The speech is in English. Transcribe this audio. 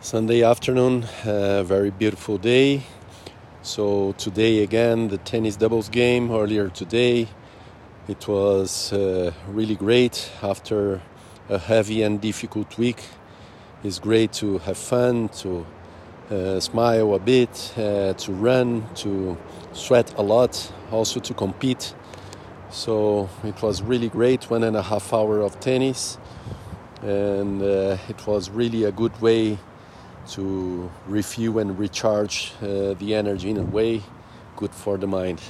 Sunday afternoon, very beautiful day. So, today again, the tennis doubles game earlier today. It was uh, really great after a heavy and difficult week. It's great to have fun, to uh, smile a bit, uh, to run, to sweat a lot, also to compete. So, it was really great one and a half hour of tennis, and uh, it was really a good way to refuel and recharge uh, the energy in a way good for the mind.